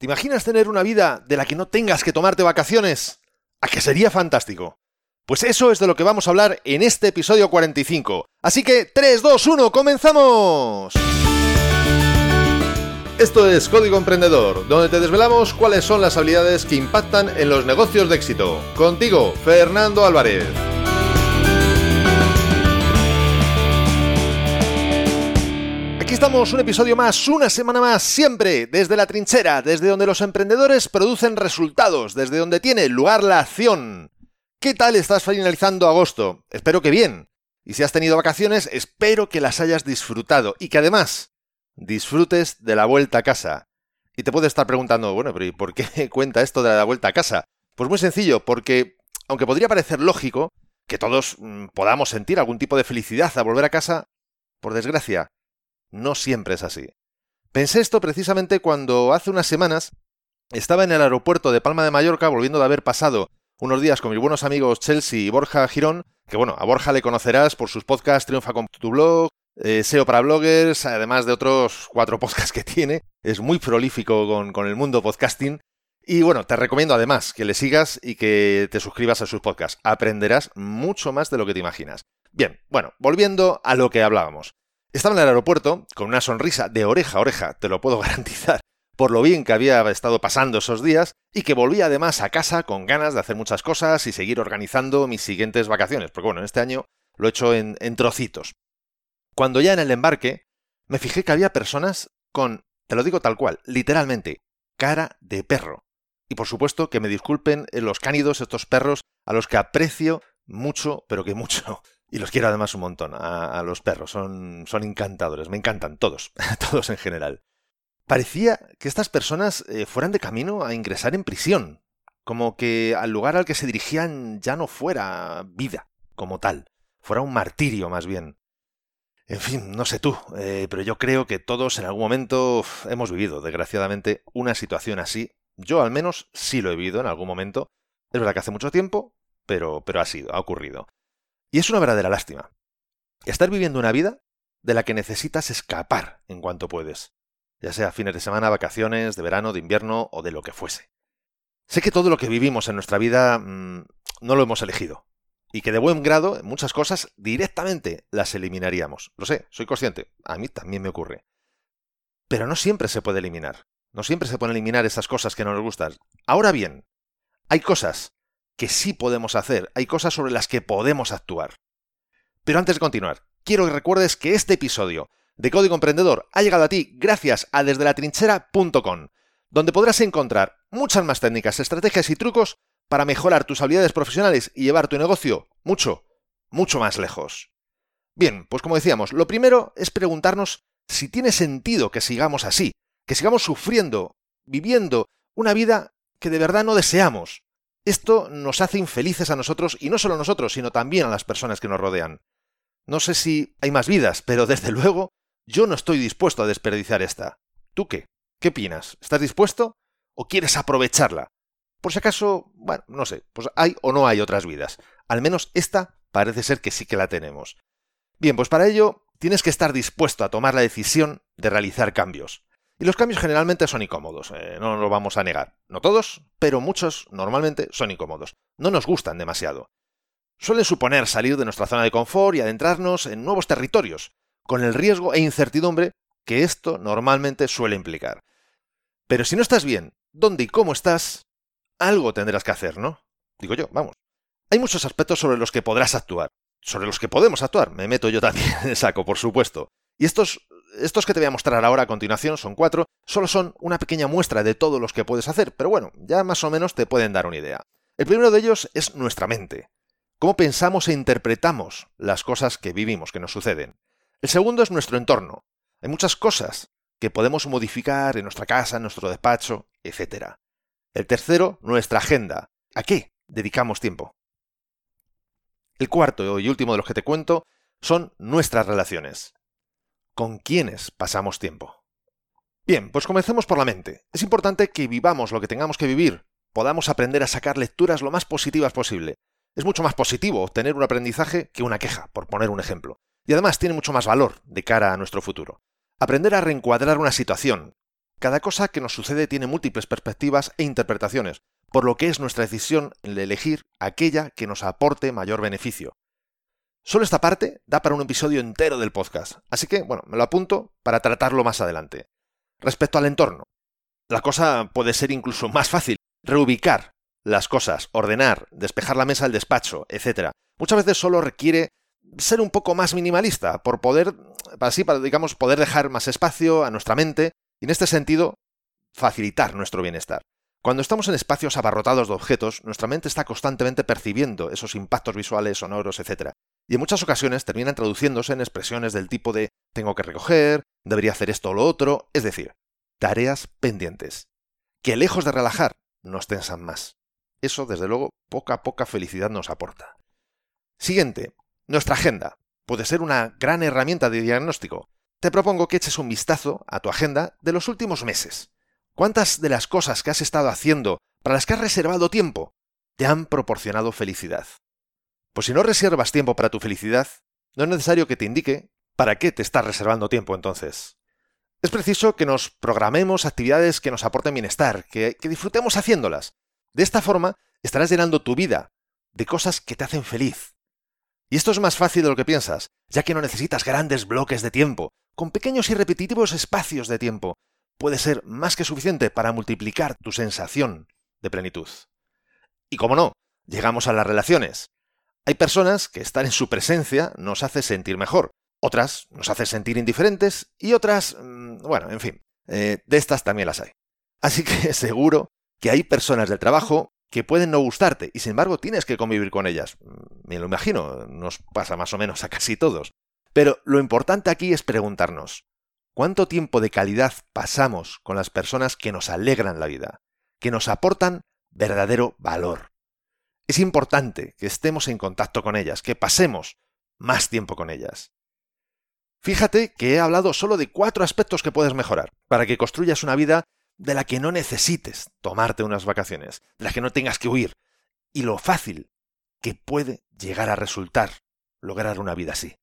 ¿Te imaginas tener una vida de la que no tengas que tomarte vacaciones? ¿A que sería fantástico? Pues eso es de lo que vamos a hablar en este episodio 45. Así que 3, 2, 1, comenzamos. Esto es Código Emprendedor, donde te desvelamos cuáles son las habilidades que impactan en los negocios de éxito. Contigo, Fernando Álvarez. Estamos, un episodio más, una semana más, siempre desde la trinchera, desde donde los emprendedores producen resultados, desde donde tiene lugar la acción. ¿Qué tal estás finalizando agosto? Espero que bien. Y si has tenido vacaciones, espero que las hayas disfrutado y que además disfrutes de la vuelta a casa. Y te puedes estar preguntando, bueno, pero ¿y por qué cuenta esto de la vuelta a casa? Pues muy sencillo, porque aunque podría parecer lógico que todos mm, podamos sentir algún tipo de felicidad al volver a casa, por desgracia, no siempre es así. Pensé esto precisamente cuando hace unas semanas estaba en el aeropuerto de Palma de Mallorca volviendo de haber pasado unos días con mis buenos amigos Chelsea y Borja Girón, que bueno, a Borja le conocerás por sus podcasts Triunfa con tu blog, eh, SEO para bloggers, además de otros cuatro podcasts que tiene. Es muy prolífico con, con el mundo podcasting. Y bueno, te recomiendo además que le sigas y que te suscribas a sus podcasts. Aprenderás mucho más de lo que te imaginas. Bien, bueno, volviendo a lo que hablábamos. Estaba en el aeropuerto con una sonrisa de oreja a oreja, te lo puedo garantizar, por lo bien que había estado pasando esos días y que volví además a casa con ganas de hacer muchas cosas y seguir organizando mis siguientes vacaciones, porque bueno, este año lo he hecho en, en trocitos. Cuando ya en el embarque, me fijé que había personas con, te lo digo tal cual, literalmente, cara de perro. Y por supuesto que me disculpen los cánidos, estos perros a los que aprecio mucho, pero que mucho. Y los quiero además un montón a, los perros, son, son encantadores, me encantan todos, todos en general. Parecía que estas personas eh, fueran de camino a ingresar en prisión, como que al lugar al que se dirigían ya no fuera vida como tal, fuera un martirio más bien. En fin, no sé tú, eh, pero yo creo que todos en algún momento hemos vivido, desgraciadamente, una situación así. Yo al menos sí lo he vivido en algún momento. Es verdad que hace mucho tiempo, pero, pero ha sido, ha ocurrido. Y es una verdadera lástima. Estar viviendo una vida de la que necesitas escapar en cuanto puedes, ya sea fines de semana, vacaciones, de verano, de invierno o de lo que fuese. Sé que todo lo que vivimos en nuestra vida mmm, no lo hemos elegido, y que de buen grado muchas cosas directamente las eliminaríamos. Lo sé, soy consciente, a mí también me ocurre. Pero no siempre se puede eliminar, no siempre se pueden eliminar esas cosas que no nos gustan. Ahora bien, hay cosas que sí podemos hacer, hay cosas sobre las que podemos actuar. Pero antes de continuar, quiero que recuerdes que este episodio de Código Emprendedor ha llegado a ti gracias a desde la trinchera.com, donde podrás encontrar muchas más técnicas, estrategias y trucos para mejorar tus habilidades profesionales y llevar tu negocio mucho, mucho más lejos. Bien, pues como decíamos, lo primero es preguntarnos si tiene sentido que sigamos así, que sigamos sufriendo, viviendo una vida que de verdad no deseamos, esto nos hace infelices a nosotros y no solo a nosotros, sino también a las personas que nos rodean. No sé si hay más vidas, pero desde luego yo no estoy dispuesto a desperdiciar esta. ¿Tú qué? ¿Qué opinas? ¿Estás dispuesto? ¿O quieres aprovecharla? Por si acaso, bueno, no sé, pues hay o no hay otras vidas. Al menos esta parece ser que sí que la tenemos. Bien, pues para ello tienes que estar dispuesto a tomar la decisión de realizar cambios. Y los cambios generalmente son incómodos, eh, no lo vamos a negar. No todos, pero muchos normalmente son incómodos. No nos gustan demasiado. Suelen suponer salir de nuestra zona de confort y adentrarnos en nuevos territorios, con el riesgo e incertidumbre que esto normalmente suele implicar. Pero si no estás bien, ¿dónde y cómo estás? Algo tendrás que hacer, ¿no? Digo yo, vamos. Hay muchos aspectos sobre los que podrás actuar, sobre los que podemos actuar, me meto yo también en saco, por supuesto. Y estos estos que te voy a mostrar ahora a continuación son cuatro, solo son una pequeña muestra de todos los que puedes hacer, pero bueno, ya más o menos te pueden dar una idea. El primero de ellos es nuestra mente. Cómo pensamos e interpretamos las cosas que vivimos, que nos suceden. El segundo es nuestro entorno. Hay muchas cosas que podemos modificar en nuestra casa, en nuestro despacho, etc. El tercero, nuestra agenda. ¿A qué dedicamos tiempo? El cuarto y último de los que te cuento son nuestras relaciones con quiénes pasamos tiempo. Bien, pues comencemos por la mente. Es importante que vivamos lo que tengamos que vivir, podamos aprender a sacar lecturas lo más positivas posible. Es mucho más positivo obtener un aprendizaje que una queja, por poner un ejemplo. Y además tiene mucho más valor de cara a nuestro futuro. Aprender a reencuadrar una situación, cada cosa que nos sucede tiene múltiples perspectivas e interpretaciones, por lo que es nuestra decisión el elegir aquella que nos aporte mayor beneficio. Solo esta parte da para un episodio entero del podcast, así que, bueno, me lo apunto para tratarlo más adelante. Respecto al entorno, la cosa puede ser incluso más fácil. Reubicar las cosas, ordenar, despejar la mesa del despacho, etc. Muchas veces solo requiere ser un poco más minimalista, por poder, así, para, digamos, poder dejar más espacio a nuestra mente y en este sentido facilitar nuestro bienestar. Cuando estamos en espacios abarrotados de objetos, nuestra mente está constantemente percibiendo esos impactos visuales, sonoros, etc. Y en muchas ocasiones terminan traduciéndose en expresiones del tipo de tengo que recoger, debería hacer esto o lo otro, es decir, tareas pendientes, que lejos de relajar, nos tensan más. Eso, desde luego, poca poca felicidad nos aporta. Siguiente, nuestra agenda. Puede ser una gran herramienta de diagnóstico. Te propongo que eches un vistazo a tu agenda de los últimos meses. ¿Cuántas de las cosas que has estado haciendo, para las que has reservado tiempo, te han proporcionado felicidad? Pues si no reservas tiempo para tu felicidad, no es necesario que te indique para qué te estás reservando tiempo entonces. Es preciso que nos programemos actividades que nos aporten bienestar, que, disfrutemos haciéndolas. De esta forma, estarás llenando tu vida de cosas que te hacen feliz. Y esto es más fácil de lo que piensas, ya que no necesitas grandes bloques de tiempo. Con pequeños y repetitivos espacios de tiempo, puede ser más que suficiente para multiplicar tu sensación de plenitud. Y como no, llegamos a las relaciones. Hay personas que estar en su presencia nos hace sentir mejor, otras nos hace sentir indiferentes y otras, mm, bueno, en fin, eh, de estas también las hay. Así que seguro que hay personas del trabajo que pueden no gustarte y sin embargo tienes que convivir con ellas. Mm, me lo imagino, nos pasa más o menos a casi todos. Pero lo importante aquí es preguntarnos, ¿Cuánto tiempo de calidad pasamos con las personas que nos alegran la vida, que nos aportan verdadero valor? Es importante que estemos en contacto con ellas, que pasemos más tiempo con ellas. Fíjate que he hablado solo de cuatro aspectos que puedes mejorar para que construyas una vida de la que no necesites tomarte unas vacaciones, de la que no tengas que huir, y lo fácil que puede llegar a resultar lograr una vida así.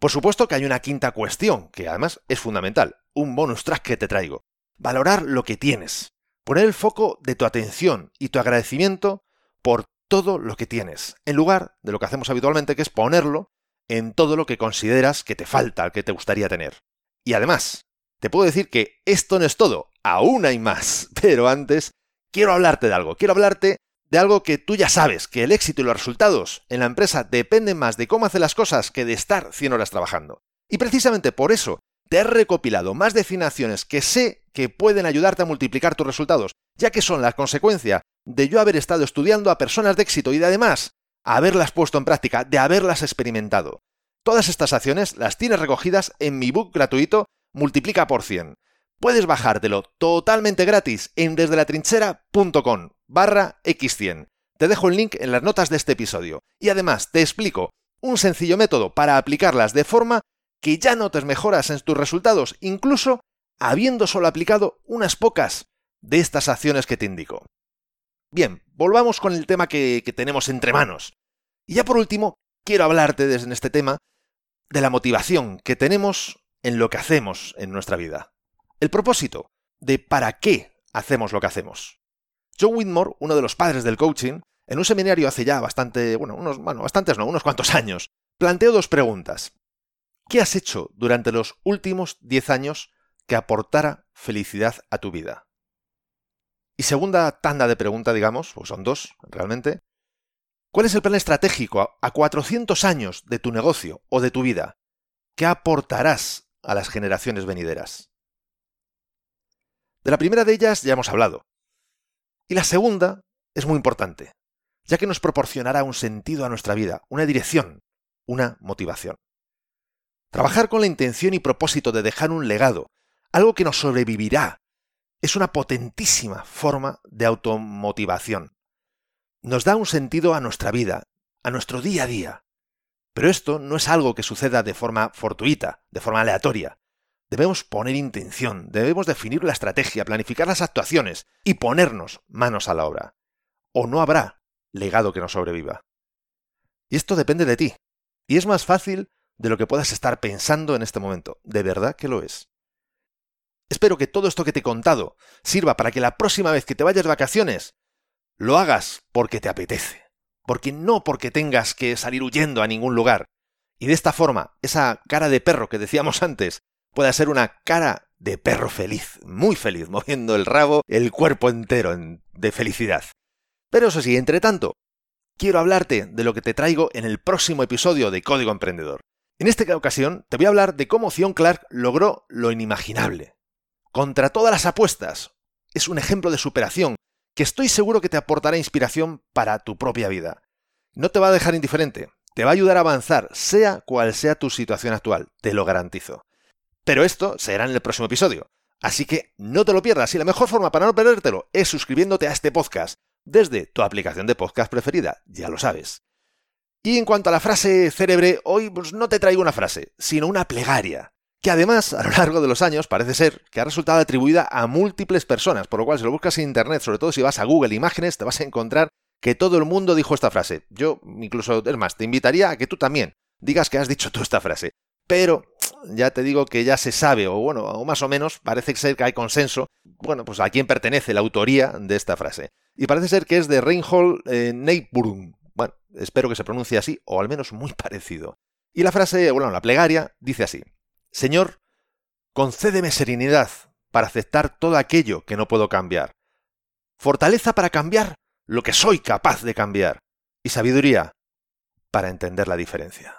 Por supuesto que hay una quinta cuestión, que además es fundamental, un bonus track que te traigo. Valorar lo que tienes. Poner el foco de tu atención y tu agradecimiento por todo lo que tienes, en lugar de lo que hacemos habitualmente, que es ponerlo en todo lo que consideras que te falta, que te gustaría tener. Y además, te puedo decir que esto no es todo, aún hay más. Pero antes, quiero hablarte de algo, quiero hablarte de algo que tú ya sabes, que el éxito y los resultados en la empresa dependen más de cómo hace las cosas que de estar 100 horas trabajando. Y precisamente por eso te he recopilado más definiciones que sé que pueden ayudarte a multiplicar tus resultados, ya que son la consecuencia de yo haber estado estudiando a personas de éxito y de además haberlas puesto en práctica, de haberlas experimentado. Todas estas acciones las tienes recogidas en mi book gratuito Multiplica por 100. Puedes bajártelo totalmente gratis en desde la trinchera.com barra X100. Te dejo el link en las notas de este episodio. Y además te explico un sencillo método para aplicarlas de forma que ya notes mejoras en tus resultados, incluso habiendo solo aplicado unas pocas de estas acciones que te indico. Bien, volvamos con el tema que, tenemos entre manos. Y ya por último, quiero hablarte desde este tema de la motivación que tenemos en lo que hacemos en nuestra vida. El propósito de para qué hacemos lo que hacemos. John Whitmore, uno de los padres del coaching, en un seminario hace ya bastante, bueno, unos, bueno, bastantes no, unos cuantos años, planteó dos preguntas. ¿Qué has hecho durante los últimos 10 años que aportara felicidad a tu vida? Y segunda tanda de pregunta, digamos, o son dos realmente. ¿Cuál es el plan estratégico a 400 años de tu negocio o de tu vida? ¿Qué aportarás a las generaciones venideras? De la primera de ellas ya hemos hablado. Y la segunda es muy importante, ya que nos proporcionará un sentido a nuestra vida, una dirección, una motivación. Trabajar con la intención y propósito de dejar un legado, algo que nos sobrevivirá, es una potentísima forma de automotivación. Nos da un sentido a nuestra vida, a nuestro día a día. Pero esto no es algo que suceda de forma fortuita, de forma aleatoria. Debemos poner intención, debemos definir la estrategia, planificar las actuaciones y ponernos manos a la obra. O no habrá legado que nos sobreviva. Y esto depende de ti. Y es más fácil de lo que puedas estar pensando en este momento. De verdad que lo es. Espero que todo esto que te he contado sirva para que la próxima vez que te vayas de vacaciones lo hagas porque te apetece, porque no porque tengas que salir huyendo a ningún lugar. Y de esta forma, esa cara de perro que decíamos antes pueda ser una cara de perro feliz, muy feliz, moviendo el rabo, el cuerpo entero de felicidad. Pero eso sí, entre tanto, quiero hablarte de lo que te traigo en el próximo episodio de Código Emprendedor. En esta ocasión te voy a hablar de cómo Zion Clark logró lo inimaginable. Contra todas las apuestas. Es un ejemplo de superación que estoy seguro que te aportará inspiración para tu propia vida. No te va a dejar indiferente, te va a ayudar a avanzar, sea cual sea tu situación actual, te lo garantizo. Pero esto será en el próximo episodio. Así que no te lo pierdas y la mejor forma para no perdértelo es suscribiéndote a este podcast desde tu aplicación de podcast preferida, ya lo sabes. Y en cuanto a la frase célebre, hoy pues, no te traigo una frase, sino una plegaria, que además a lo largo de los años parece ser que ha resultado atribuida a múltiples personas, por lo cual si lo buscas en internet, sobre todo si vas a Google Imágenes, te vas a encontrar que todo el mundo dijo esta frase. Yo incluso, es más, te invitaría a que tú también digas que has dicho tú esta frase. Pero ya te digo que ya se sabe, o bueno, o más o menos, parece ser que hay consenso, bueno, pues a quién pertenece la autoría de esta frase. Y parece ser que es de Reinhold eh, Bueno, espero que se pronuncie así, o al menos muy parecido. Y la frase, bueno, la plegaria, dice así. Señor, concédeme serenidad para aceptar todo aquello que no puedo cambiar. Fortaleza para cambiar lo que soy capaz de cambiar. Y sabiduría para entender la diferencia.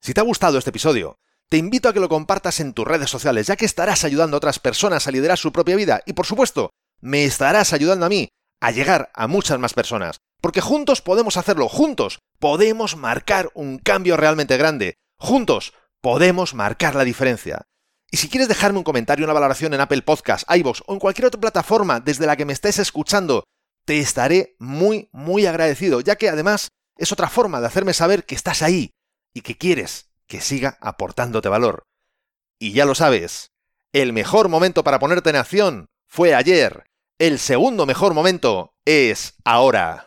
Si te ha gustado este episodio, te invito a que lo compartas en tus redes sociales, ya que estarás ayudando a otras personas a liderar su propia vida y, por supuesto, me estarás ayudando a mí a llegar a muchas más personas. Porque juntos podemos hacerlo, juntos podemos marcar un cambio realmente grande, juntos podemos marcar la diferencia. Y si quieres dejarme un comentario, una valoración en Apple Podcasts, iVoox o en cualquier otra plataforma desde la que me estés escuchando, te estaré muy, muy agradecido, ya que además es otra forma de hacerme saber que estás ahí, y que quieres que siga aportándote valor. Y ya lo sabes, el mejor momento para ponerte en acción fue ayer. El segundo mejor momento es ahora.